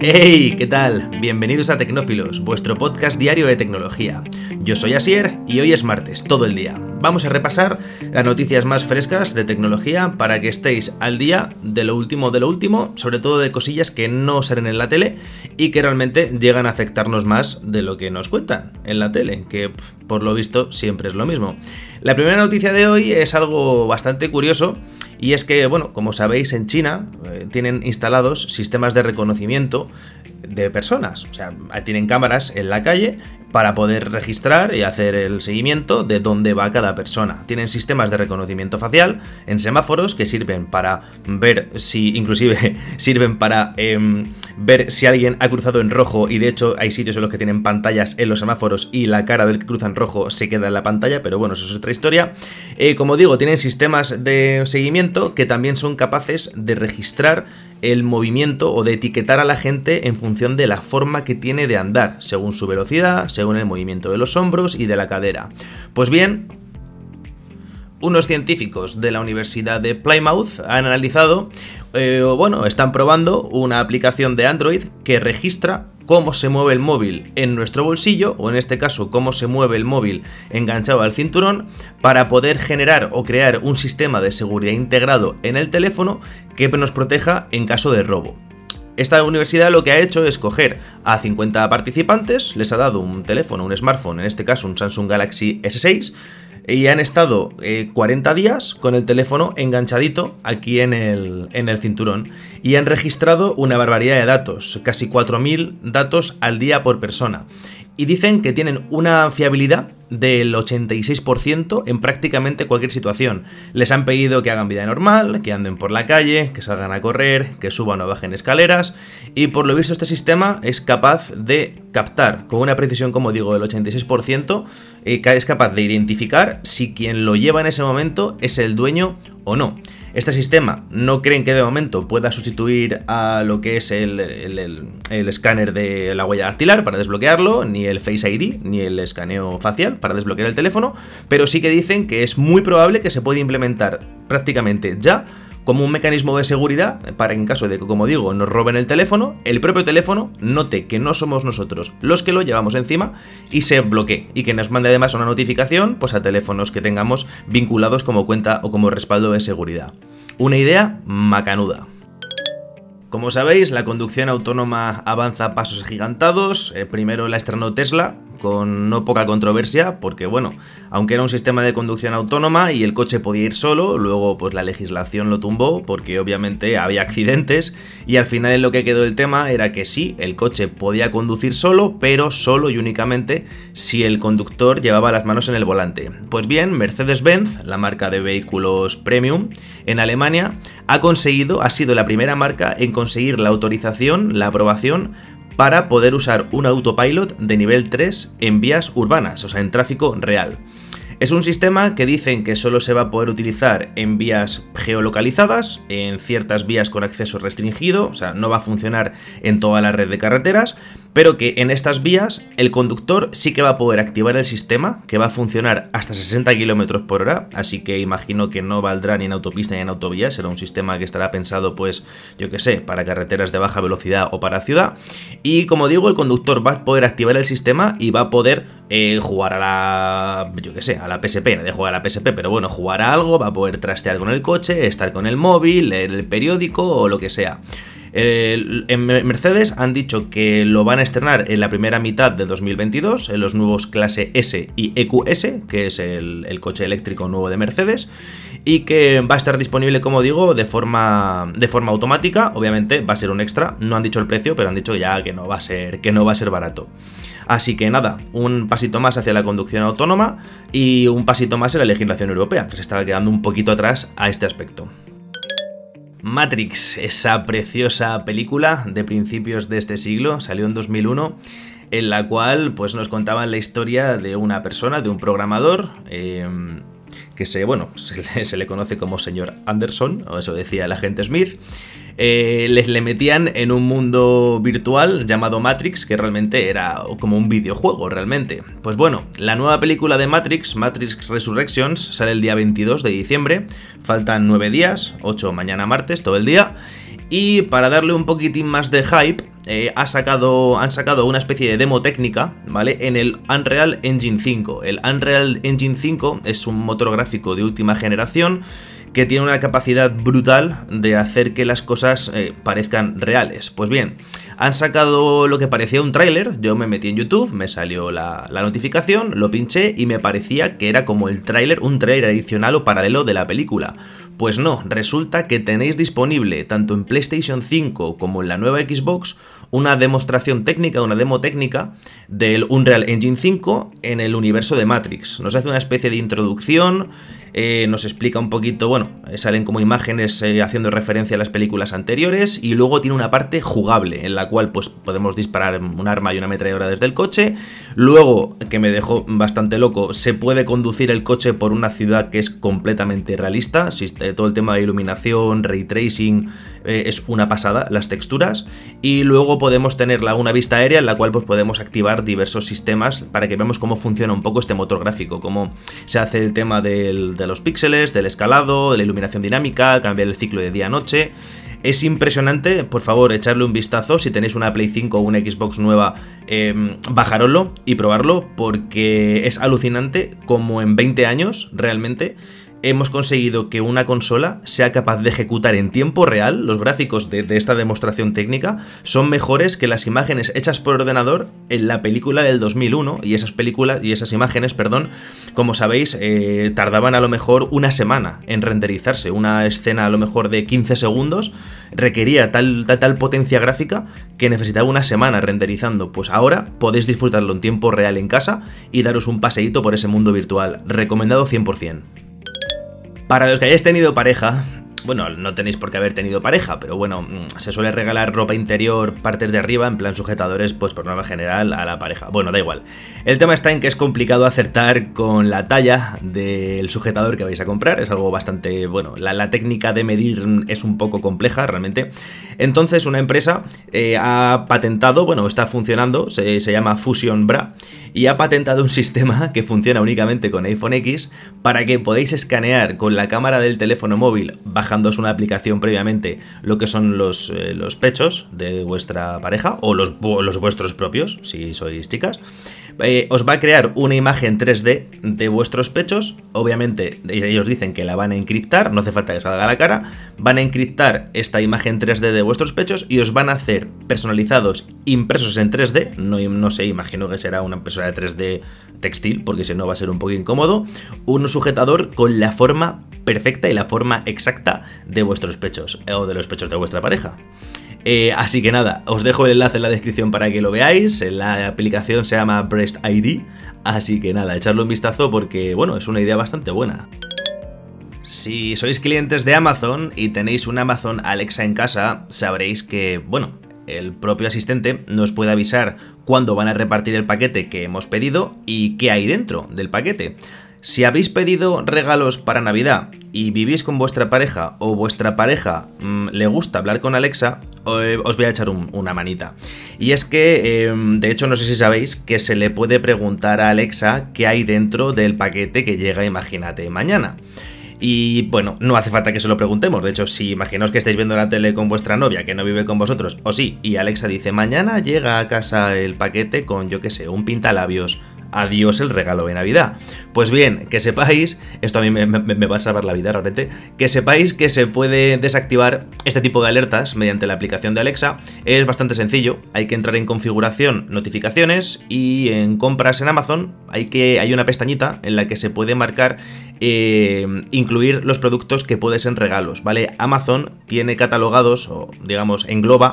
¡Hey! ¿Qué tal? Bienvenidos a Tecnófilos, vuestro podcast diario de tecnología. Yo soy Asier y hoy es martes, todo el día. Vamos a repasar las noticias más frescas de tecnología para que estéis al día de lo último de lo último, sobre todo de cosillas que no salen en la tele y que realmente llegan a afectarnos más de lo que nos cuentan en la tele, que por lo visto siempre es lo mismo. La primera noticia de hoy es algo bastante curioso y es que, bueno, como sabéis, en China eh, tienen instalados sistemas de reconocimiento de personas. O sea, tienen cámaras en la calle para poder registrar y hacer el seguimiento de dónde va cada persona. Tienen sistemas de reconocimiento facial en semáforos que sirven para ver si, inclusive, sirven para em, ver si alguien ha cruzado en rojo y de hecho hay sitios en los que tienen pantallas en los semáforos y la cara del que cruza en rojo se queda en la pantalla, pero bueno, eso es otra historia. Eh, como digo, tienen sistemas de seguimiento que también son capaces de registrar el movimiento o de etiquetar a la gente en función de la forma que tiene de andar, según su velocidad, el movimiento de los hombros y de la cadera. Pues bien, unos científicos de la Universidad de Plymouth han analizado, eh, o bueno, están probando una aplicación de Android que registra cómo se mueve el móvil en nuestro bolsillo, o en este caso cómo se mueve el móvil enganchado al cinturón, para poder generar o crear un sistema de seguridad integrado en el teléfono que nos proteja en caso de robo. Esta universidad lo que ha hecho es coger a 50 participantes, les ha dado un teléfono, un smartphone, en este caso un Samsung Galaxy S6, y han estado 40 eh, días con el teléfono enganchadito aquí en el, en el cinturón y han registrado una barbaridad de datos, casi 4.000 datos al día por persona y dicen que tienen una fiabilidad del 86% en prácticamente cualquier situación. Les han pedido que hagan vida normal, que anden por la calle, que salgan a correr, que suban o bajen escaleras y por lo visto este sistema es capaz de captar con una precisión como digo del 86% eh, es capaz de identificar si quien lo lleva en ese momento es el dueño o no. Este sistema no creen que de momento pueda sustituir a lo que es el, escáner de la huella dactilar para desbloquearlo, ni el Face ID, ni el escaneo facial para desbloquear el teléfono, pero sí que dicen que es muy probable que se pueda implementar prácticamente ya como un mecanismo de seguridad para en caso de que, como digo, nos roben el teléfono, el propio teléfono note que no somos nosotros los que lo llevamos encima y se bloquee y que nos mande además una notificación pues, a teléfonos que tengamos vinculados como cuenta o como respaldo de seguridad. Una idea macanuda. Como sabéis, la conducción autónoma avanza a pasos gigantados. Eh, primero la estrenó Tesla, con no poca controversia, porque bueno, aunque era un sistema de conducción autónoma y el coche podía ir solo, luego pues la legislación lo tumbó porque obviamente había accidentes y al final lo que quedó el tema era que sí, el coche podía conducir solo, pero solo y únicamente si el conductor llevaba las manos en el volante. Pues bien, Mercedes-Benz, la marca de vehículos premium en Alemania, ha conseguido, ha sido la primera marca en conseguir la autorización, la aprobación para poder usar un autopilot de nivel 3 en vías urbanas, o sea, en tráfico real. Es un sistema que dicen que solo se va a poder utilizar en vías geolocalizadas, en ciertas vías con acceso restringido, o sea, no va a funcionar en toda la red de carreteras, pero que en estas vías el conductor sí que va a poder activar el sistema, que va a funcionar hasta 60 km por hora, así que imagino que no valdrá ni en autopista ni en autovía, será un sistema que estará pensado, pues, yo que sé, para carreteras de baja velocidad o para ciudad. Y como digo, el conductor va a poder activar el sistema y va a poder eh, jugar a la, yo que sé, a la PSP, no de jugar a la PSP, pero bueno, jugar a algo, va a poder trastear con el coche, estar con el móvil, leer el periódico o lo que sea en Mercedes han dicho que lo van a estrenar en la primera mitad de 2022 en los nuevos clase S y EQS, que es el, coche eléctrico nuevo de Mercedes, y que va a estar disponible, como digo, de forma, de forma automática. Obviamente va a ser un extra, no han dicho el precio, pero han dicho ya que no va a ser, que no va a ser barato. Así que nada, un pasito más hacia la conducción autónoma y un pasito más en la legislación europea, que se estaba quedando un poquito atrás a este aspecto. Matrix, esa preciosa película de principios de este siglo, salió en 2001, en la cual pues, nos contaban la historia de una persona, de un programador, eh, que se, bueno, se, le conoce como señor Anderson, o eso decía el agente Smith, eh, les le metían en un mundo virtual llamado Matrix, que realmente era como un videojuego, realmente. Pues bueno, la nueva película de Matrix, Matrix Resurrections, sale el día 22 de diciembre, faltan 9 días, 8 mañana martes, todo el día. Y para darle un poquitín más de hype, eh, ha sacado, han sacado una especie de demo técnica, ¿vale? En el Unreal Engine 5. El Unreal Engine 5 es un motor gráfico de última generación que tiene una capacidad brutal de hacer que las cosas eh, parezcan reales. Pues bien, han sacado lo que parecía un tráiler, yo me metí en YouTube, me salió la, notificación, lo pinché y me parecía que era como el tráiler, un tráiler adicional o paralelo de la película. Pues no, resulta que tenéis disponible tanto en PlayStation 5 como en la nueva Xbox una demostración técnica, una demo técnica del Unreal Engine 5 en el universo de Matrix. Nos hace una especie de introducción, eh, nos explica un poquito, bueno, eh, salen como imágenes eh, haciendo referencia a las películas anteriores y luego tiene una parte jugable en la cual pues podemos disparar un arma y una ametralladora desde el coche. Luego, que me dejó bastante loco, se puede conducir el coche por una ciudad que es completamente realista, todo el tema de iluminación, ray tracing, es una pasada, las texturas. Y luego podemos tener una vista aérea en la cual pues podemos activar diversos sistemas para que veamos cómo funciona un poco este motor gráfico, cómo se hace el tema del de los píxeles, del escalado, de la iluminación dinámica, cambiar el ciclo de día-noche. Es impresionante, por favor, echarle un vistazo. Si tenéis una Play 5 o una Xbox nueva, eh, bajaroslo y probarlo, porque es alucinante como en 20 años realmente hemos conseguido que una consola sea capaz de ejecutar en tiempo real los gráficos de, esta demostración técnica son mejores que las imágenes hechas por ordenador en la película del 2001 y esas películas y esas imágenes, perdón, como sabéis, eh, tardaban a lo mejor una semana en renderizarse. Una escena a lo mejor de 15 segundos requería tal, tal, tal potencia gráfica que necesitaba una semana renderizando. Pues ahora podéis disfrutarlo en tiempo real en casa y daros un paseíto por ese mundo virtual. Recomendado 100%. Para los que hayáis tenido pareja, bueno, no tenéis por qué haber tenido pareja, pero bueno, mm, se suele regalar ropa interior, partes de arriba, en plan sujetadores, pues por norma general a la pareja. Bueno, da igual. El tema está en que es complicado acertar con la talla del sujetador que vais a comprar. Es algo bastante, bueno, la, técnica de medir es un poco compleja realmente. Entonces, una empresa eh, ha patentado, bueno, está funcionando, se, se llama Fusion Bra, y ha patentado un sistema que funciona únicamente con iPhone X para que podáis escanear con la cámara del teléfono móvil baja una aplicación previamente lo que son los, eh, los pechos de vuestra pareja o los, los vuestros propios, si sois chicas. Eh, os va a crear una imagen 3D de vuestros pechos. Obviamente, ellos dicen que la van a encriptar, no hace falta que salga la cara. Van a encriptar esta imagen 3D de vuestros pechos y os van a hacer personalizados, impresos en 3D. No, no sé, imagino que será una impresora de 3D textil, porque si no va a ser un poco incómodo. Un sujetador con la forma perfecta y la forma exacta de vuestros pechos eh, o de los pechos de vuestra pareja. Eh, así que nada, os dejo el enlace en la descripción para que lo veáis. La aplicación se llama Breast ID. Así que nada, echarle un vistazo porque, bueno, es una idea bastante buena. Si sois clientes de Amazon y tenéis un Amazon Alexa en casa, sabréis que, bueno, el propio asistente nos puede avisar cuándo van a repartir el paquete que hemos pedido y qué hay dentro del paquete. Si habéis pedido regalos para Navidad y vivís con vuestra pareja o vuestra pareja mm, le gusta hablar con Alexa, os voy a echar una manita. Y es que, em, de hecho, no sé si sabéis que se le puede preguntar a Alexa qué hay dentro del paquete que llega, imagínate, mañana. Y bueno, no hace falta que se lo preguntemos. De hecho, si imaginaos que estáis viendo la tele con vuestra novia que no vive con vosotros, o sí, y Alexa dice, mañana llega a casa el paquete con, yo qué sé, un pintalabios adiós el regalo de Navidad. Pues bien, que sepáis, esto a mí me, va a salvar la vida realmente, que sepáis que se puede desactivar este tipo de alertas mediante la aplicación de Alexa. Es bastante sencillo, hay que entrar en configuración, notificaciones y en compras en Amazon hay, que, hay una pestañita en la que se puede marcar eh, incluir los productos que pueden ser regalos, ¿vale? Amazon tiene catalogados o digamos engloba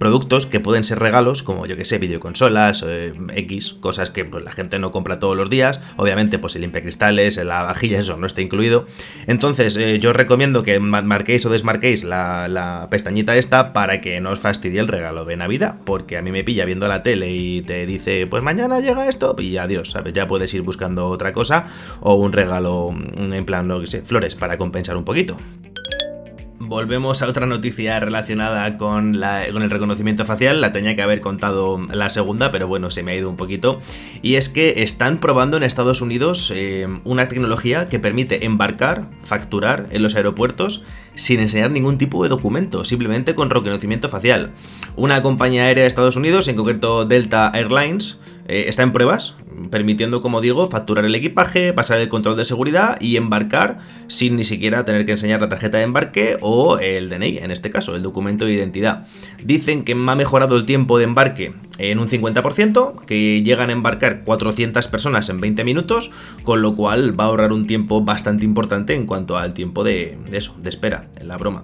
productos que pueden ser regalos, como yo que sé, videoconsolas, eh, X, cosas que pues, la gente no compra todos los días. Obviamente, pues el limpia cristales, la vajilla, eso no está incluido. Entonces, eh, yo os recomiendo que marquéis o desmarquéis la, pestañita esta para que no os fastidie el regalo de Navidad, porque a mí me pilla viendo la tele y te dice, pues mañana llega esto, y adiós, ¿sabes? Ya puedes ir buscando otra cosa o un regalo mm, en plan, no sé, flores para compensar un poquito. Volvemos a otra noticia relacionada con, con, el reconocimiento facial. La tenía que haber contado la segunda, pero bueno, se me ha ido un poquito. Y es que están probando en Estados Unidos eh, una tecnología que permite embarcar, facturar en los aeropuertos sin enseñar ningún tipo de documento, simplemente con reconocimiento facial. Una compañía aérea de Estados Unidos, en concreto Delta Airlines, eh, está en pruebas, permitiendo, como digo, facturar el equipaje, pasar el control de seguridad y embarcar sin ni siquiera tener que enseñar la tarjeta de embarque o el DNI, en este caso, el documento de identidad. Dicen que ha mejorado el tiempo de embarque en un 50%, que llegan a embarcar 400 personas en 20 minutos, con lo cual va a ahorrar un tiempo bastante importante en cuanto al tiempo de, eso, de espera, en la broma.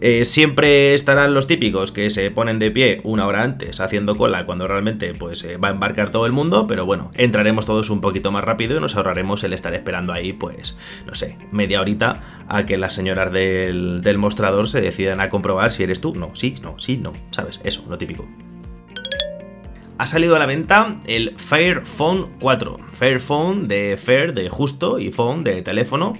Eh, siempre estarán los típicos que se ponen de pie una hora antes haciendo cola cuando realmente pues eh, va a embarcar todo el mundo, pero bueno, entraremos todos un poquito más rápido y nos ahorraremos el estar esperando ahí pues, no sé, media horita a que las señoras del, del mostrador se decidan a comprobar si eres tú. No, sí, no, sí, no, ¿sabes? Eso, lo típico ha salido a la venta el Fairphone 4. Fairphone de Fair, de justo, y phone de teléfono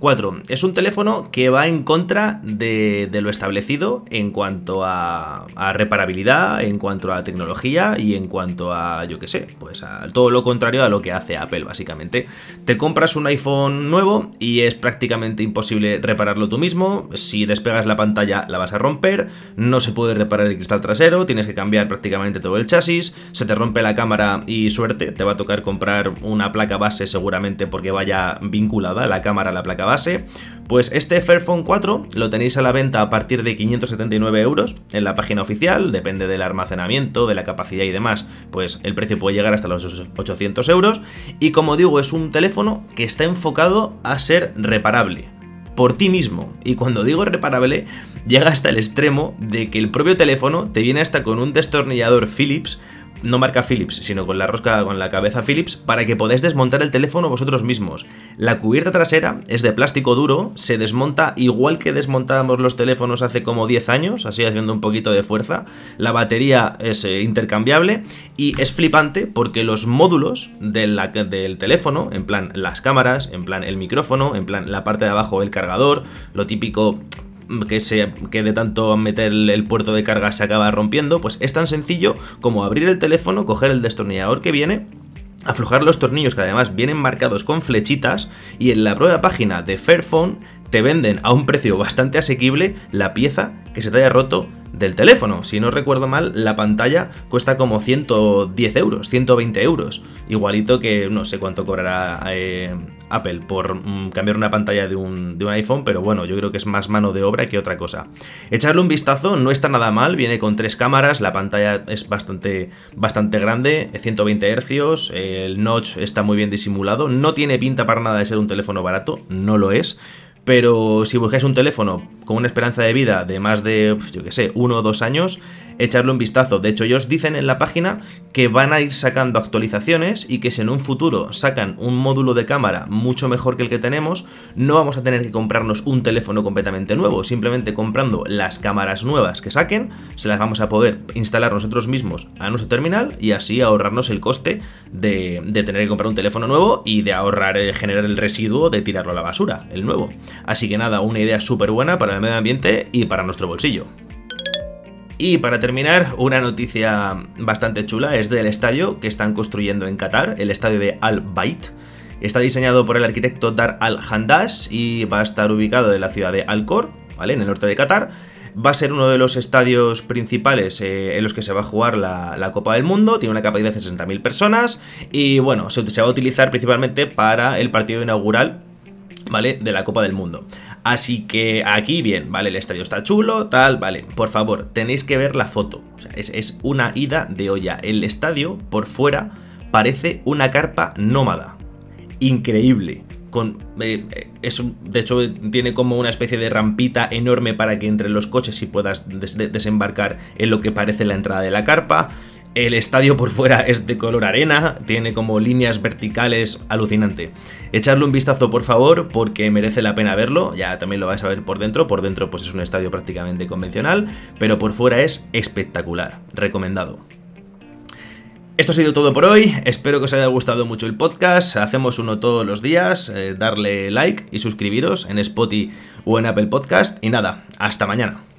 4. Es un teléfono que va en contra de, lo establecido en cuanto a, reparabilidad, en cuanto a tecnología y en cuanto a, yo qué sé, pues a todo lo contrario a lo que hace Apple, básicamente. Te compras un iPhone nuevo y es prácticamente imposible repararlo tú mismo. Si despegas la pantalla la vas a romper, no se puede reparar el cristal trasero, tienes que cambiar prácticamente todo el chasis, se te rompe la cámara y suerte, te va a tocar comprar una placa base seguramente porque vaya vinculada la cámara a la placa base base, pues este Fairphone 4 lo tenéis a la venta a partir de 579 euros en la página oficial, depende del almacenamiento, de la capacidad y demás, pues el precio puede llegar hasta los 800 euros. Y como digo, es un teléfono que está enfocado a ser reparable por ti mismo. Y cuando digo reparable, llega hasta el extremo de que el propio teléfono te viene hasta con un destornillador Philips no marca Philips, sino con la rosca, con la cabeza Philips, para que podáis desmontar el teléfono vosotros mismos. La cubierta trasera es de plástico duro, se desmonta igual que desmontábamos los teléfonos hace como 10 años, así haciendo un poquito de fuerza. La batería es eh, intercambiable y es flipante porque los módulos del teléfono, en plan las cámaras, en plan el micrófono, en plan la parte de abajo el cargador, lo típico que, que de tanto meter el puerto de carga se acaba rompiendo, pues es tan sencillo como abrir el teléfono, coger el destornillador que viene aflojar los tornillos que además vienen marcados con flechitas y en la prueba página de Fairphone te venden a un precio bastante asequible la pieza que se te haya roto del teléfono. Si no recuerdo mal, la pantalla cuesta como 110 euros, 120 euros. Igualito que no sé cuánto cobrará eh, Apple por mm, cambiar una pantalla de un, de un, iPhone, pero bueno, yo creo que es más mano de obra que otra cosa. Echarle un vistazo, no está nada mal, viene con tres cámaras, la pantalla es bastante, bastante grande, 120 Hz, el notch está muy bien disimulado, no tiene pinta para nada de ser un teléfono barato, no lo es pero si buscáis un teléfono con una esperanza de vida de más de, pues, yo qué sé, uno o dos años, echarle un vistazo. De hecho, ellos dicen en la página que van a ir sacando actualizaciones y que si en un futuro sacan un módulo de cámara mucho mejor que el que tenemos, no vamos a tener que comprarnos un teléfono completamente nuevo. Simplemente comprando las cámaras nuevas que saquen, se las vamos a poder instalar nosotros mismos a nuestro terminal y así ahorrarnos el coste de, tener que comprar un teléfono nuevo y de ahorrar, eh, generar el residuo de tirarlo a la basura, el nuevo. Así que nada, una idea súper buena para el medio ambiente y para nuestro bolsillo. Y para terminar, una noticia bastante chula es del estadio que están construyendo en Qatar, el estadio de Al Bayt. Está diseñado por el arquitecto Dar Al Handash y va a estar ubicado en la ciudad de Al Khor, ¿vale? En el norte de Qatar. Va a ser uno de los estadios principales eh, en los que se va a jugar la, Copa del Mundo. Tiene una capacidad de 60.000 personas. Y bueno, se, se va a utilizar principalmente para el partido inaugural ¿vale? De la Copa del Mundo. Así que aquí bien, ¿vale? El estadio está chulo, tal, vale. Por favor, tenéis que ver la foto. Es, una ida de olla. El estadio, por fuera, parece una carpa nómada. Increíble. Con, eh, de hecho, tiene como una especie de rampita enorme para que entre los coches y puedas desembarcar en lo que parece la entrada de la carpa. El estadio por fuera es de color arena, tiene como líneas verticales alucinante. Echarle un vistazo por favor porque merece la pena verlo, ya también lo vais a ver por dentro, por dentro pues es un estadio prácticamente convencional, pero por fuera es espectacular, recomendado. Esto ha sido todo por hoy, espero que os haya gustado mucho el podcast, hacemos uno todos los días, eh, darle like y suscribiros en Spotify o en Apple Podcast. Y nada, hasta mañana.